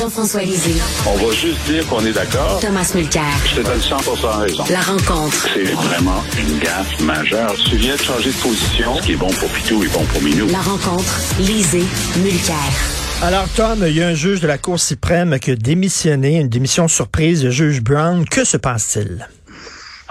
Jean-François Lisée. On va juste dire qu'on est d'accord. Thomas Mulcair. Je te donne 100 raison. La rencontre. C'est vraiment une gaffe majeure. Tu viens de changer de position. Ce qui est bon pour Pitou est bon pour Minou. La rencontre. Lisée. Mulcair. Alors, Tom, il y a un juge de la Cour suprême qui a démissionné, une démission surprise, le juge Brown. Que se passe-t-il?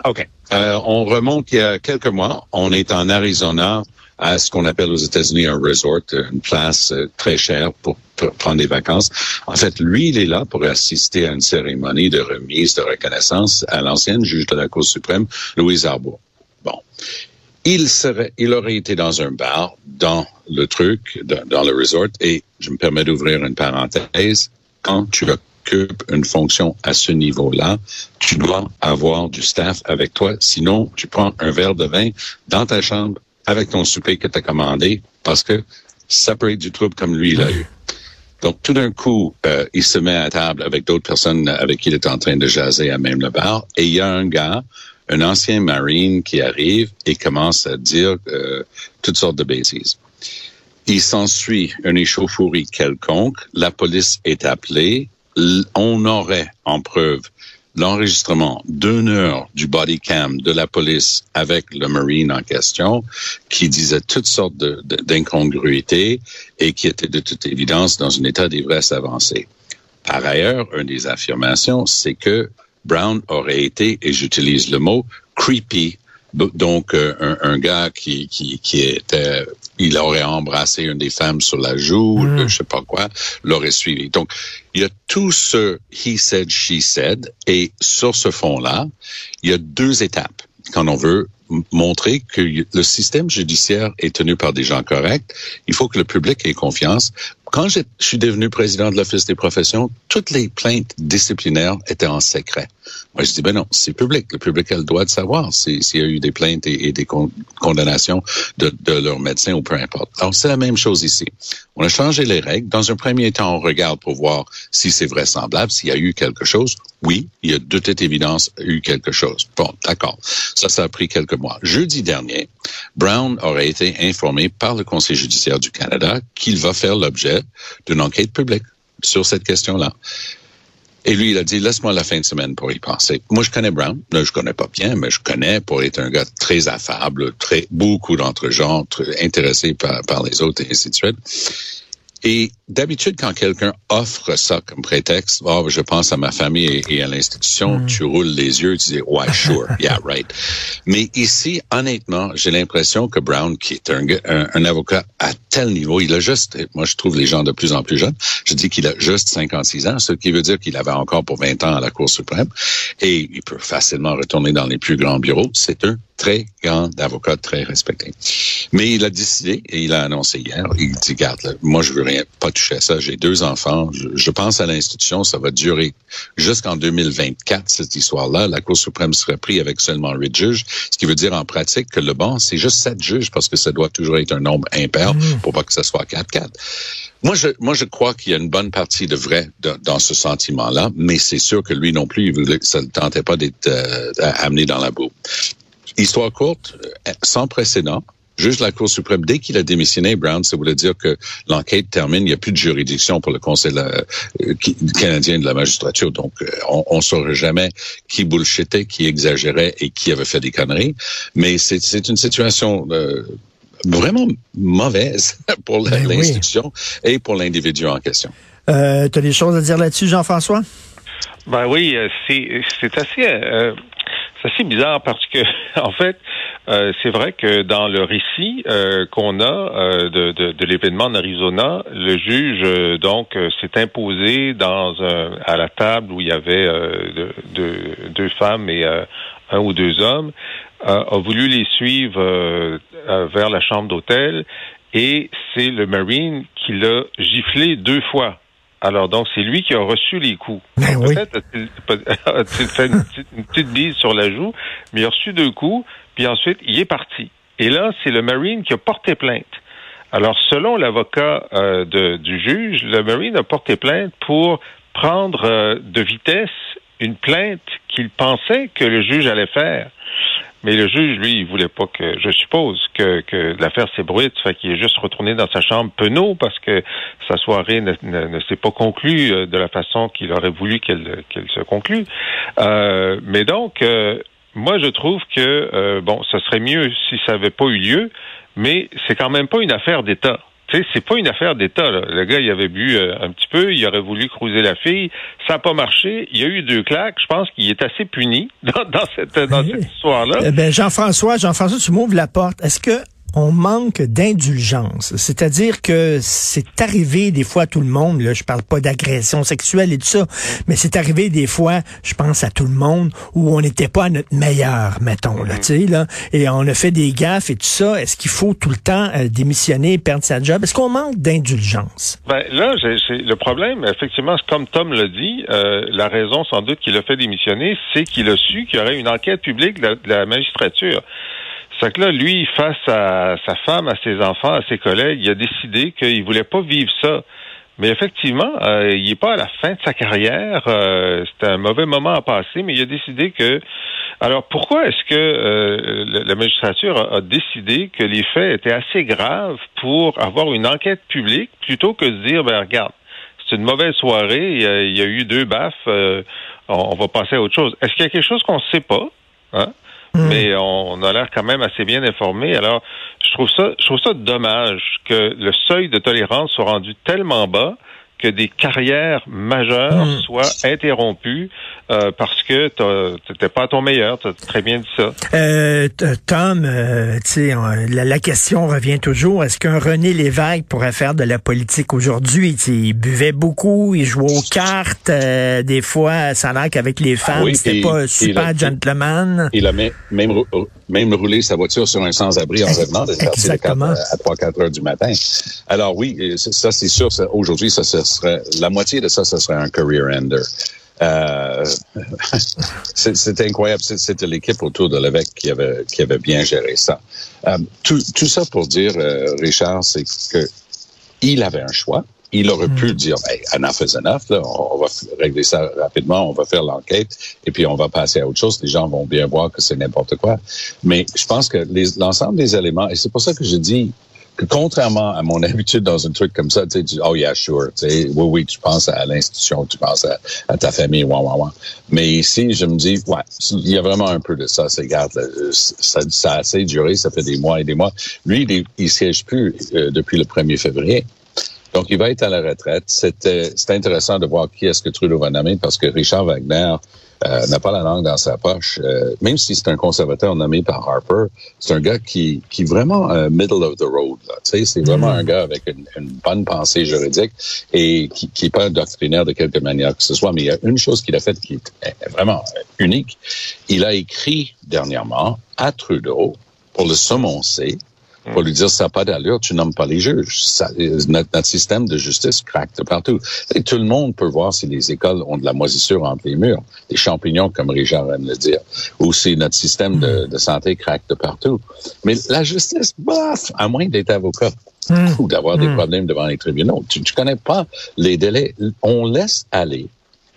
OK. Euh, on remonte il y a quelques mois. On est en Arizona à ce qu'on appelle aux États-Unis un resort, une place euh, très chère pour, prendre des vacances. En fait, lui, il est là pour assister à une cérémonie de remise de reconnaissance à l'ancienne juge de la Cour suprême, Louise Arbour. Bon. Il serait, il aurait été dans un bar, dans le truc, dans, le resort, et je me permets d'ouvrir une parenthèse. Quand tu occupes une fonction à ce niveau-là, tu dois avoir du staff avec toi. Sinon, tu prends un verre de vin dans ta chambre avec ton souper que tu as commandé parce que ça peut être du trouble comme lui, il a eu. Donc, tout d'un coup, euh, il se met à table avec d'autres personnes avec qui il est en train de jaser à même le bar. Et il y a un gars, un ancien marine qui arrive et commence à dire euh, toutes sortes de bêtises. Il s'ensuit une échauffourée quelconque. La police est appelée. On aurait en preuve l'enregistrement d'une heure du body cam de la police avec le Marine en question, qui disait toutes sortes d'incongruités et qui était de toute évidence dans un état d'ivresse avancé. Par ailleurs, une des affirmations, c'est que Brown aurait été, et j'utilise le mot, creepy donc euh, un, un, gars qui, qui, qui était il aurait embrassé une des femmes sur la joue, mm. je sais pas quoi, l'aurait suivi. Donc, il y a tout ce he said, she said, et sur ce fond-là, il y a deux étapes quand on veut montrer que le système judiciaire est tenu par des gens corrects. Il faut que le public ait confiance. Quand je suis devenu président de l'Office des professions, toutes les plaintes disciplinaires étaient en secret. Moi, je dis, ben non, c'est public. Le public a le droit de savoir s'il y a eu des plaintes et, des condamnations de, de leur médecin ou peu importe. Alors, c'est la même chose ici. On a changé les règles. Dans un premier temps, on regarde pour voir si c'est vraisemblable, s'il y a eu quelque chose. Oui, il y a de toute évidence eu quelque chose. Bon, d'accord. Ça, ça a pris quelques mois. Jeudi dernier, Brown aurait été informé par le Conseil judiciaire du Canada qu'il va faire l'objet d'une enquête publique sur cette question-là. Et lui, il a dit, laisse-moi la fin de semaine pour y penser. Moi, je connais Brown. Je je connais pas bien, mais je connais pour être un gars très affable, très, beaucoup d'entre-gens, intéressé par, par les autres et ainsi de suite. Et d'habitude, quand quelqu'un offre ça comme prétexte, oh, je pense à ma famille et, à l'institution, mm. tu roules les yeux, tu dis, ouais, sure, yeah, right. Mais ici, honnêtement, j'ai l'impression que Brown, qui est un, un, avocat à tel niveau, il a juste, moi je trouve les gens de plus en plus jeunes, je dis qu'il a juste 56 ans, ce qui veut dire qu'il avait encore pour 20 ans à la Cour suprême, et il peut facilement retourner dans les plus grands bureaux. C'est un très grand avocat, très respecté. Mais il a décidé, et il a annoncé hier, il dit, garde, moi je veux rien, pas toucher à ça, j'ai deux enfants, je, pense à l'institution, ça va durer jusqu'en 2024, cette histoire-là. La Cour suprême serait prise avec seulement huit juges, ce qui veut dire en pratique que le banc, c'est juste sept juges, parce que ça doit toujours être un nombre impair mmh. pour pas que ça soit 4-4. Moi, je, moi, je crois qu'il y a une bonne partie de vrai dans ce sentiment-là, mais c'est sûr que lui non plus, il voulait, ça ne tentait pas d'être euh, amené dans la boue. Histoire courte, euh, sans précédent, juge de la Cour suprême, dès qu'il a démissionné, Brown, ça voulait dire que l'enquête termine, il n'y a plus de juridiction pour le Conseil euh, canadien de la magistrature. Donc, euh, on ne saurait jamais qui bullshitait, qui exagérait et qui avait fait des conneries. Mais c'est une situation vraiment mauvaise pour ben l'institution et pour l'individu en question. Euh, tu as des choses à dire là-dessus, Jean-François? Ben oui, c'est assez c'est assez bizarre parce que, en fait, euh, c'est vrai que dans le récit euh, qu'on a euh, de, de, de l'événement en Arizona, le juge donc s'est imposé dans un, à la table où il y avait deux femmes et un ou deux hommes, a voulu les suivre vers la chambre d'hôtel et c'est le Marine qui l'a giflé deux fois. Alors donc c'est lui qui a reçu les coups. Ben peut-être a-t-il fait une petite, bise sur la joue, mais il a reçu deux coups, puis ensuite il est parti. Et là, c'est le Marine qui a porté plainte. Alors selon l'avocat euh, du juge, le Marine a porté plainte pour prendre euh, de vitesse une plainte qu'il pensait que le juge allait faire. Mais le juge, lui, il voulait pas que, je suppose, que, que l'affaire s'ébruite, fait qu'il est juste retourné dans sa chambre penaud parce que sa soirée ne, s'est pas conclue euh, de la façon qu'il aurait voulu qu'elle se conclue. Euh, mais donc, moi, je trouve que, bon, ce serait mieux si ça n'avait pas eu lieu, mais c'est quand même pas une affaire d'État. Tu sais, c'est pas une affaire d'État. Le gars, il avait bu euh, un petit peu, il aurait voulu cruiser la fille, ça n'a pas marché. Il y a eu deux claques. Je pense qu'il est assez puni dans, dans cette, dans cette histoire-là. Eh ben, Jean-François, Jean-François, tu m'ouvres la porte. Est-ce que on manque d'indulgence. C'est-à-dire que c'est arrivé des fois à tout le monde, là, je parle pas d'agression sexuelle et tout ça, mais c'est arrivé des fois, je pense à tout le monde, où on n'était pas à notre meilleur, mettons, là, mm-hmm. tu sais, là, et on a fait des gaffes et tout ça. Est-ce qu'il faut tout le temps euh, démissionner et perdre sa job? Est-ce qu'on manque d'indulgence? Ben, là, c'est le problème, effectivement, comme Tom l'a dit, euh, la raison sans doute qu'il a fait démissionner, c'est qu'il a su qu'il y aurait une enquête publique de la magistrature. C'est que là, lui, face à sa femme, à ses enfants, à ses collègues, il a décidé qu'il voulait pas vivre ça. Mais effectivement, euh, il n'est pas à la fin de sa carrière. Euh, C'était un mauvais moment à passer, mais il a décidé que. Alors pourquoi est-ce que euh, la magistrature a, décidé que les faits étaient assez graves pour avoir une enquête publique plutôt que de dire, ben regarde, c'est une mauvaise soirée, il y a, eu deux baffes, on, on, va passer à autre chose. Est-ce qu'il y a quelque chose qu'on ne sait pas? Hein? Hmm. mais on a l'air quand même assez bien informé. Alors, je trouve ça, je trouve ça dommage que le seuil de tolérance soit rendu tellement bas que des carrières majeures hmm. soient interrompues euh, parce que t'étais pas à ton meilleur. T'as très bien dit ça. Euh, Tom, euh, tu sais, la, question revient toujours. Est-ce qu'un René Lévesque pourrait faire de la politique aujourd'hui? Il buvait beaucoup, il jouait aux cartes. Euh, des fois, ça a l'air qu'avec les ah femmes, c'était pas super gentleman. Il a même, même roulé sa voiture sur un sans-abri en revenant de à 3-4 heures du matin. Alors oui, ça c'est sûr. Aujourd'hui, ça, ça serait la moitié de ça, ce serait un career ender. Euh, c'est incroyable. C'était l'équipe autour de l'évêque qui avait, qui avait bien géré ça. Euh, tout, tout, ça pour dire, euh, Richard, c'est que il avait un choix. Il aurait pu hmm. dire, hey, enough is enough, là, on va régler ça rapidement, on va faire l'enquête et puis on va passer à autre chose. Les gens vont bien voir que c'est n'importe quoi. Mais je pense que l'ensemble des éléments, et c'est pour ça que je dis, contrairement à mon habitude dans un truc comme ça, tu sais, oh yeah, sure, tu sais, oui, oui, tu penses à l'institution, tu penses à, ta famille, ouais, ouais, ouais. Mais ici, je me dis, ouais, il y a vraiment un peu de ça. C'est, regarde, ça, ça a assez duré, ça fait des mois et des mois. Lui, il, il siège plus euh, depuis le 1er février. Donc, il va être à la retraite. C'était, c'est intéressant de voir qui est-ce que Trudeau va nommer parce que Richard Wagner, euh, n'a pas la langue dans sa poche. Euh, même si c'est un conservateur nommé par Harper, c'est un gars qui qui est vraiment euh, middle of the road. Là. Tu sais, c'est vraiment mm. un gars avec une, une, bonne pensée juridique et qui qui est pas doctrinaire de quelque manière que ce soit. Mais il y a une chose qu'il a faite qui est vraiment unique. Il a écrit dernièrement à Trudeau pour le semoncer pour lui dire ça n'a pas d'allure, tu nommes pas les juges. Ça, notre, système de justice craque de partout. Et tout le monde peut voir si les écoles ont de la moisissure entre les murs, des champignons comme Richard aime le dire, ou si notre système de, de santé craque de partout. Mais la justice, bof, à moins d'être avocat hmm. ou d'avoir des problèmes devant les tribunaux, tu, tu connais pas les délais. On laisse aller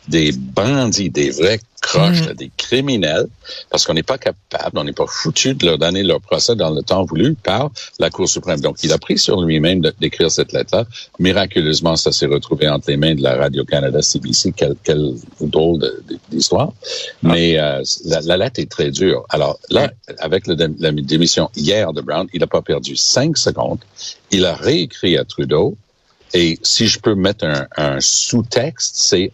des bandits, des vrais croches, mm. des criminels, parce qu'on n'est pas capable, on n'est pas foutu de leur donner leur procès dans le temps voulu par la Cour suprême. Donc, il a pris sur lui-même d'écrire cette lettre-là. Miraculeusement, ça s'est retrouvé entre les mains de la Radio-Canada CBC. Quel, quel drôle d'histoire. Mais euh, la, lettre est très dure. Alors là, avec la démission hier de Brown, il n'a pas perdu cinq secondes. Il a réécrit à Trudeau. Et si je peux mettre un, un sous-texte, c'est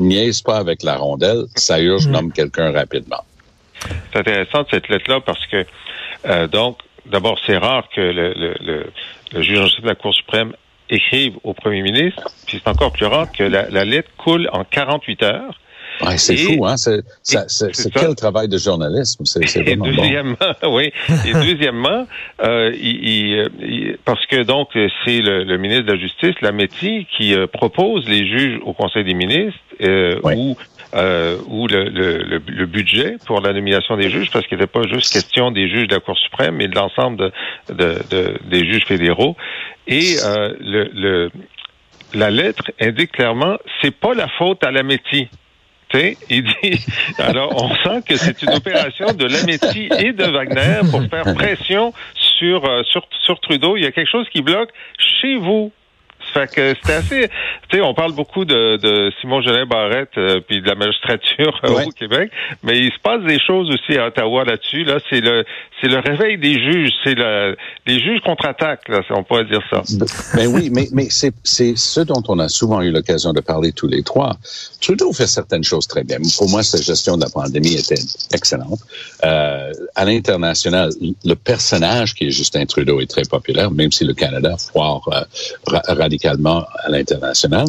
niaise pas avec la rondelle, ça urge, mm. nomme quelqu'un rapidement. C'est intéressant cette lettre-là parce que, euh, donc, d'abord, c'est rare que le, le, le, juge de la Cour suprême écrive au premier ministre, puis c'est encore plus rare que la, la lettre coule en 48 heures. Ouais, c'est fou, hein? C'est quel travail de journalisme? C'est vraiment et deuxièmement, oui. Et deuxièmement, euh, il, parce que donc c'est le, le, ministre de la Justice, Lametti, qui euh, propose les juges au Conseil des ministres euh, ou euh, ou le, le, le, budget pour la nomination des juges, parce qu'il n'était pas juste question des juges de la Cour suprême, mais de l'ensemble de, de, de, des juges fédéraux. Et euh, le, le, la lettre indique clairement, c'est pas la faute à la métier. Il dit, alors on sent que c'est une opération de Lametti et de Wagner pour faire pression sur, euh, sur, sur Trudeau. Il y a quelque chose qui bloque chez vous. Fait que c'était assez. Tu sais, on parle beaucoup de, de Simon Genet Barrette euh, puis de la magistrature euh, Ouais. au Québec, mais il se passe des choses aussi à Ottawa là-dessus. Là, c'est le c'est le réveil des juges, c'est le les juges contre-attaquent. Là, on pourrait dire ça. Ben oui, mais, mais c'est, c'est ce dont on a souvent eu l'occasion de parler tous les trois. Trudeau fait certaines choses très bien. Pour moi, sa gestion de la pandémie était excellente. Euh, à l'international, le personnage qui est Justin Trudeau est très populaire, même si le Canada foire euh, ra- radicalement à l'international.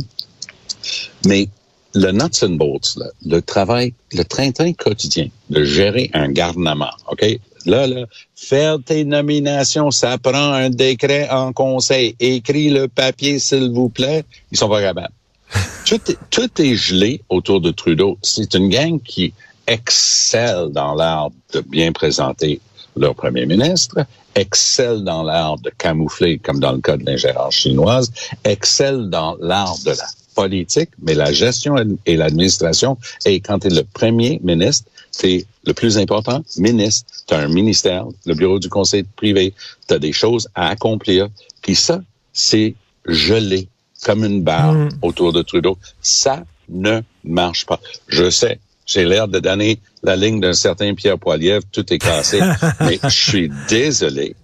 Mais le nuts and bolts, là, le travail, le train-train quotidien de gérer un gouvernement, OK? Là, là, faire tes nominations, ça prend un décret en conseil. Écris le papier, s'il vous plaît. Ils sont pas capables. tout, est, tout est gelé autour de Trudeau. C'est une gang qui excelle dans l'art de bien présenter leur premier ministre, excelle dans l'art de camoufler, comme dans le cas de l'ingérence chinoise, excelle dans l'art de la politique, mais la gestion et l'administration. Et quand tu es le premier ministre, c'est le plus important, ministre. Tu as un ministère, le bureau du conseil privé, tu as des choses à accomplir. Puis ça, c'est gelé comme une barre Mm. autour de Trudeau. Ça ne marche pas. Je sais, j'ai l'air de donner la ligne d'un certain Pierre Poilievre, tout est cassé, mais je suis désolé.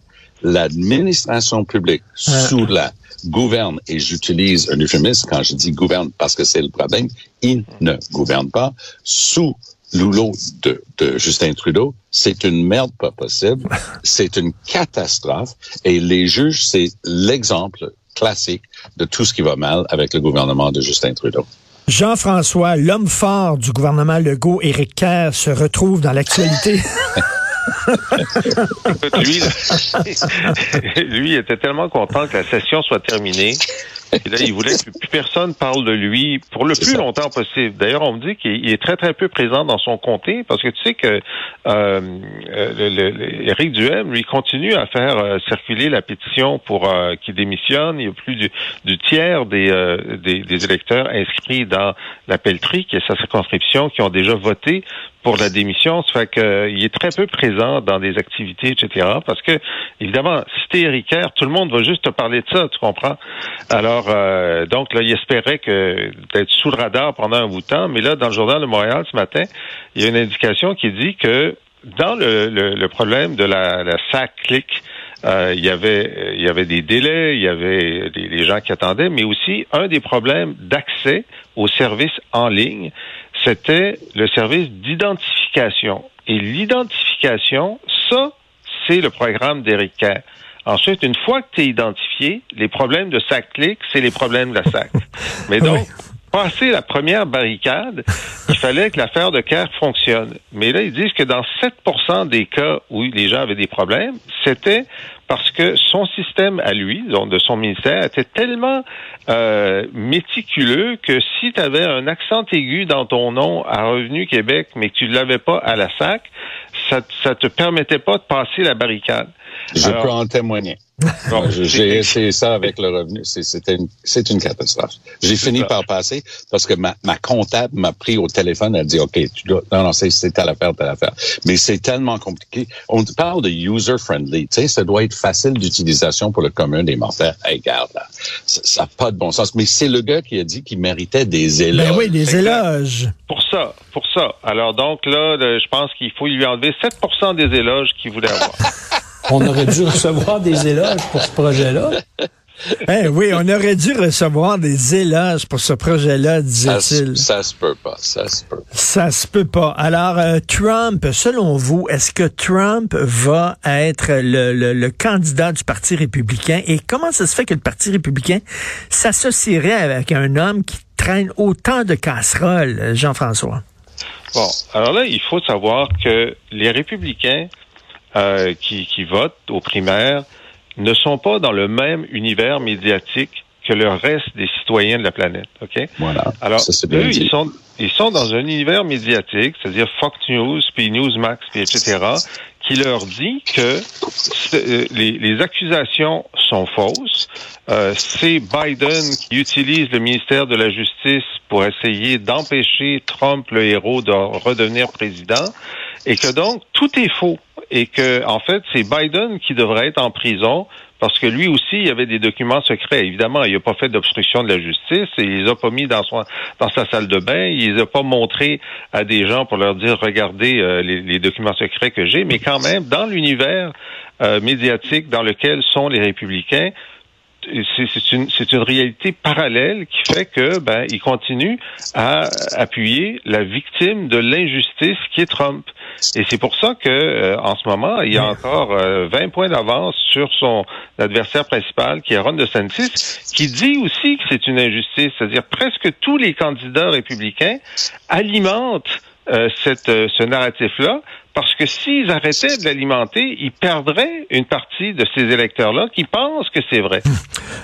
L'administration publique sous la gouverne, et j'utilise un euphémisme quand je dis gouverne parce que c'est le problème, il ne gouverne pas sous l'oulo de, de Justin Trudeau. C'est une merde pas possible. C'est une catastrophe. Et les juges, c'est l'exemple classique de tout ce qui va mal avec le gouvernement de Justin Trudeau. Jean-François, l'homme fort du gouvernement Legault, Éric Kerr, se retrouve dans l'actualité. Lui, lui il était tellement content que la session soit terminée. Et là, il voulait que plus personne parle de lui pour le plus ça. longtemps possible. D'ailleurs, on me dit qu'il est très, très peu présent dans son comté parce que tu sais que euh, euh, le, Éric Duhem, lui, continue à faire euh, circuler la pétition pour euh, qu'il démissionne. Il y a plus du, du tiers des, des, des électeurs inscrits dans la pelleterie, qui est sa circonscription, qui ont déjà voté pour la démission. Ça fait qu'il est très peu présent dans des activités, etc. Parce que, évidemment, si t'es tout le monde va juste te parler de ça, tu comprends? Alors, euh, donc, là, il espérait que d'être sous le radar pendant un bout de temps. Mais là, dans le journal de Montréal ce matin, il y a une indication qui dit que dans le, le, le problème de la, la SAC clic, euh, il y avait euh, il y avait des délais, il y avait des, gens qui attendaient, mais aussi un des problèmes d'accès aux services en ligne, c'était le service d'identification. Et l'identification, ça, c'est le programme d'Éric Kerr. Ensuite, une fois que tu es identifié, les problèmes de SAC-clic, c'est les problèmes de la SAC. Mais donc. Passer la première barricade, il fallait que l'affaire de Kerr fonctionne. Mais là, ils disent que dans 7% des cas où les gens avaient des problèmes, c'était parce que son système à lui, donc de son ministère, était tellement euh, méticuleux que si tu avais un accent aigu dans ton nom à Revenu Québec, mais que tu ne l'avais pas à la SAC, ça, ça te permettait pas de passer la barricade. Je Alors- peux en témoigner. Bon, J'ai essayé ça avec le revenu. C'est- une, c'est une catastrophe. J'ai fini ça. par passer parce que ma, ma comptable m'a pris au téléphone. Elle a dit, OK, tu dois, non, non, c'est, telle affaire, telle affaire. Mais c'est tellement compliqué. On parle de user-friendly. Tu sais, ça doit être facile d'utilisation pour le commun des mortels. Hey, regarde, là, ça n'a pas de bon sens. Mais c'est le gars qui a dit qu'il méritait des éloges. ben oui, des éloges. Pour ça, pour ça. Alors donc là, le- je pense qu'il faut lui enlever 7% des éloges qu'il voulait avoir. On aurait dû recevoir des éloges pour ce projet-là. Eh oui, on aurait dû recevoir des éloges pour ce projet-là, ça, se- disait-il. ça se peut pas. Ça se peut pas. Ça se peut pas. Alors, euh, Trump, selon vous, est-ce que Trump va être le, le- le candidat du Parti républicain? Et comment ça se fait que le Parti républicain s'associerait avec un homme qui traîne autant de casseroles, Jean-François? Bon, alors là, il faut savoir que les républicains euh, qui, qui votent aux primaires ne sont pas dans le même univers médiatique que le reste des citoyens de la planète. OK? Voilà. Alors, ça, eux, ils sont, ils sont dans un univers médiatique, c'est-à-dire Fox News, puis Newsmax, puis etc., qui leur dit que euh, les, les accusations sont fausses. Euh, c'est Biden qui utilise le ministère de la Justice pour essayer d'empêcher Trump, le héros, de redevenir président, et que donc tout est faux, et que en fait c'est Biden qui devrait être en prison parce que lui aussi, il y avait des documents secrets. Évidemment, il n'a pas fait d'obstruction de la justice, et il les a pas mis dans, son, dans sa salle de bain, il les a pas montrés à des gens pour leur dire, regardez euh, les, documents secrets que j'ai, mais quand même, dans l'univers euh, médiatique dans lequel sont les républicains, c'est une, une, réalité parallèle qui fait que ben il continue à appuyer la victime de l'injustice qui est Trump. Et c'est pour ça que euh, en ce moment, il y a encore 20 euh, points d'avance sur son adversaire principal, qui est Ron DeSantis, qui dit aussi que c'est une injustice. C'est-à-dire presque tous les candidats républicains alimentent euh, cette, ce narratif-là parce que s'ils arrêtaient de l'alimenter, ils perdraient une partie de ces électeurs-là qui pensent que c'est vrai.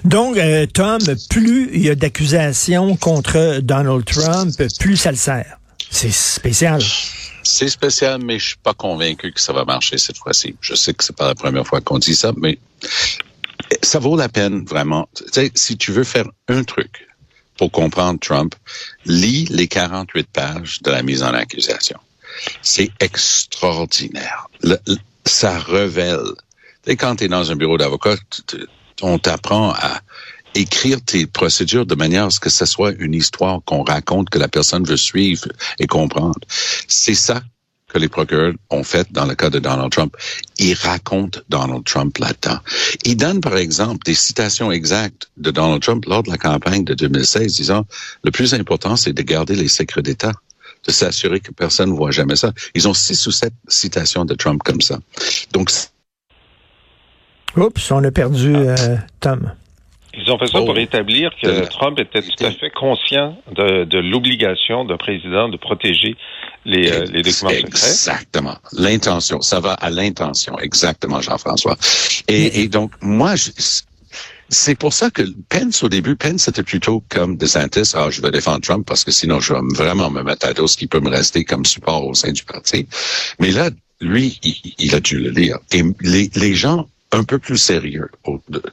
Donc, euh, Tom, plus il y a d'accusations contre Donald Trump, plus ça le sert. C'est spécial. C'est spécial, mais je suis pas convaincu que ça va marcher cette fois-ci. Je sais que c'est pas la première fois qu'on dit ça, mais ça vaut la peine vraiment. Tu sais, si tu veux faire un truc pour comprendre Trump, lis les 48 pages de la mise en accusation. C'est extraordinaire. ça révèle. Quand tu es dans un bureau d'avocat, on t'apprend à écrire tes procédures de manière à ce que ce soit une histoire qu'on raconte, que la personne veut suivre et comprendre. C'est ça que les procureurs ont fait dans le cas de Donald Trump. Ils racontent Donald Trump là-dedans. Ils donnent, par exemple, des citations exactes de Donald Trump lors de la campagne de 2016, disant, le plus important, c'est de garder les secrets d'État de s'assurer que personne ne voit jamais ça. Ils ont six ou sept citations de Trump comme ça. Donc, Oups, on a perdu euh, Tom. Ils ont fait ça pour oh. établir que Trump était tout à fait conscient de, de l'obligation d'un président de protéger les, euh, les documents secrets. Exactement. L'intention. Ça va à l'intention. Exactement, Jean-François. Et, et, donc, moi, je, c'est pour ça que Pence, au début, Pence c'était plutôt comme DeSantis, ah, je vais défendre Trump parce que sinon je vais vraiment me mettre à dos ce qui peut me rester comme support au sein du parti. Mais là, lui, il, a dû le lire. Et les gens un peu plus sérieux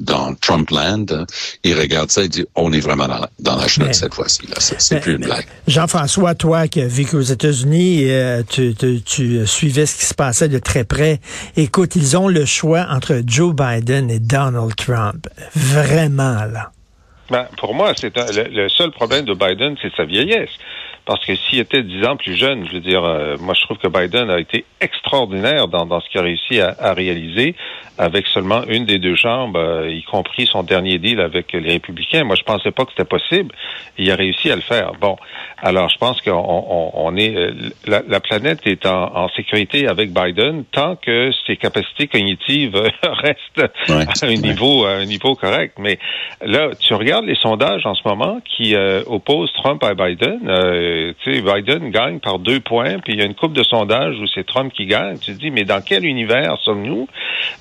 dans Trumpland, hein, il regarde ça et dit on est vraiment dans la, dans la chenoute cette fois-ci. C'est plus une blague. Jean-François, toi qui as vécu aux États-Unis, euh, tu, tu, tu, suivais ce qui se passait de très près. Écoute, ils ont le choix entre Joe Biden et Donald Trump. Vraiment là. Ben, pour moi, c'est le, le, seul problème de Biden, c'est sa vieillesse. Parce que s'il était dix ans plus jeune, je veux dire, euh, moi je trouve que Biden a été extraordinaire dans, dans ce qu'il a réussi à, à, réaliser avec seulement une des deux chambres, euh, y compris son dernier deal avec les républicains. Moi je pensais pas que c'était possible. Il a réussi à le faire. Bon, alors je pense qu'on on, on est euh, la, la, planète est en, en, sécurité avec Biden tant que ses capacités cognitives restent à un niveau à un niveau correct. Mais là, tu regardes les sondages en ce moment qui opposent Trump à Biden tu sais, Biden gagne par deux points, puis il y a une coupe de sondages où c'est Trump qui gagne. Tu te dis, mais dans quel univers sommes-nous?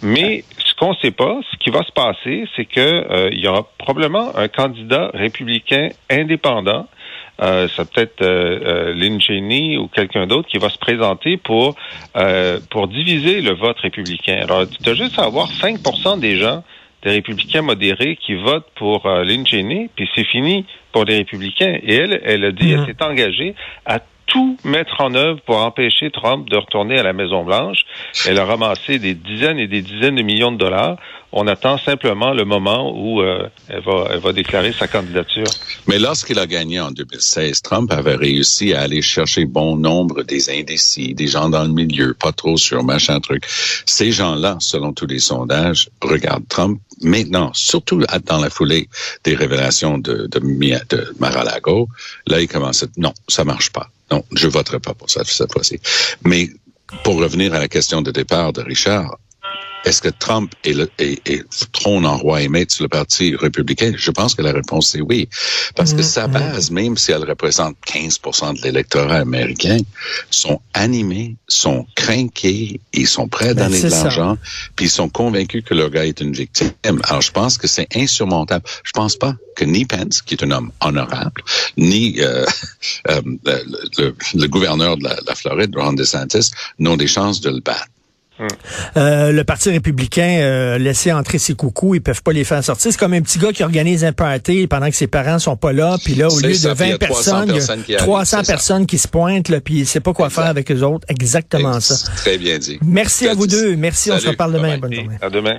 Mais ce qu'on ne sait pas, ce qui va se passer, c'est que euh, il y aura probablement un candidat républicain indépendant euh, ça peut être euh, euh, Lynn Cheney ou quelqu'un d'autre qui va se présenter pour euh, pour diviser le vote républicain. Alors, tu as juste à avoir 5 des gens des républicains modérés qui votent pour euh, Lynn Cheney, puis c'est fini pour les républicains. Et elle, elle a dit, elle mhm. s'est engagée à tout mettre en œuvre pour empêcher Trump de retourner à la Maison-Blanche. Elle a ramassé des dizaines et des dizaines de millions de dollars. On attend simplement le moment où euh, elle, va, elle va déclarer sa candidature. Mais lorsqu'il a gagné en 2016, Trump avait réussi à aller chercher bon nombre des indécis, des gens dans le milieu, pas trop sur machin truc. Ces gens-là, selon tous les sondages, regardent Trump maintenant, surtout dans la foulée des révélations de, de, de Mar-a-Lago. Là, il commence à non, ça marche pas. Non, je voterai pas pour ça cette fois-ci. Mais pour revenir à la question de départ de Richard, est-ce que Trump est, le, trône en roi et maître sur le Parti républicain? Je pense que la réponse est oui. Parce que sa mm-hmm. base, même si elle représente 15% de l'électorat américain, sont animés, sont crainqués, ils sont prêts à ben, donner de l'argent, puis ils sont convaincus que leur gars est une victime. Alors, je pense que c'est insurmontable. Je pense pas que ni Pence, qui est un homme honorable, ni euh, euh, le, gouverneur de la, la Floride, Ron DeSantis, n'ont des chances de le battre. Euh, le Parti républicain euh, laissait entrer ses coucous, ils peuvent pas les faire sortir. C'est comme un petit gars qui organise un party pendant que ses parents sont pas là, puis là, au lieu ça, de puis il y 20 a 300 personnes, il y a personnes qui arrivent, 300 c'est ça. personnes qui se pointent, là, puis il sait pas quoi Exact. faire avec eux autres. Exactement ça. Très bien dit. Merci à vous deux. Merci, on se reparle demain. Bye-bye. Bonne journée. À demain.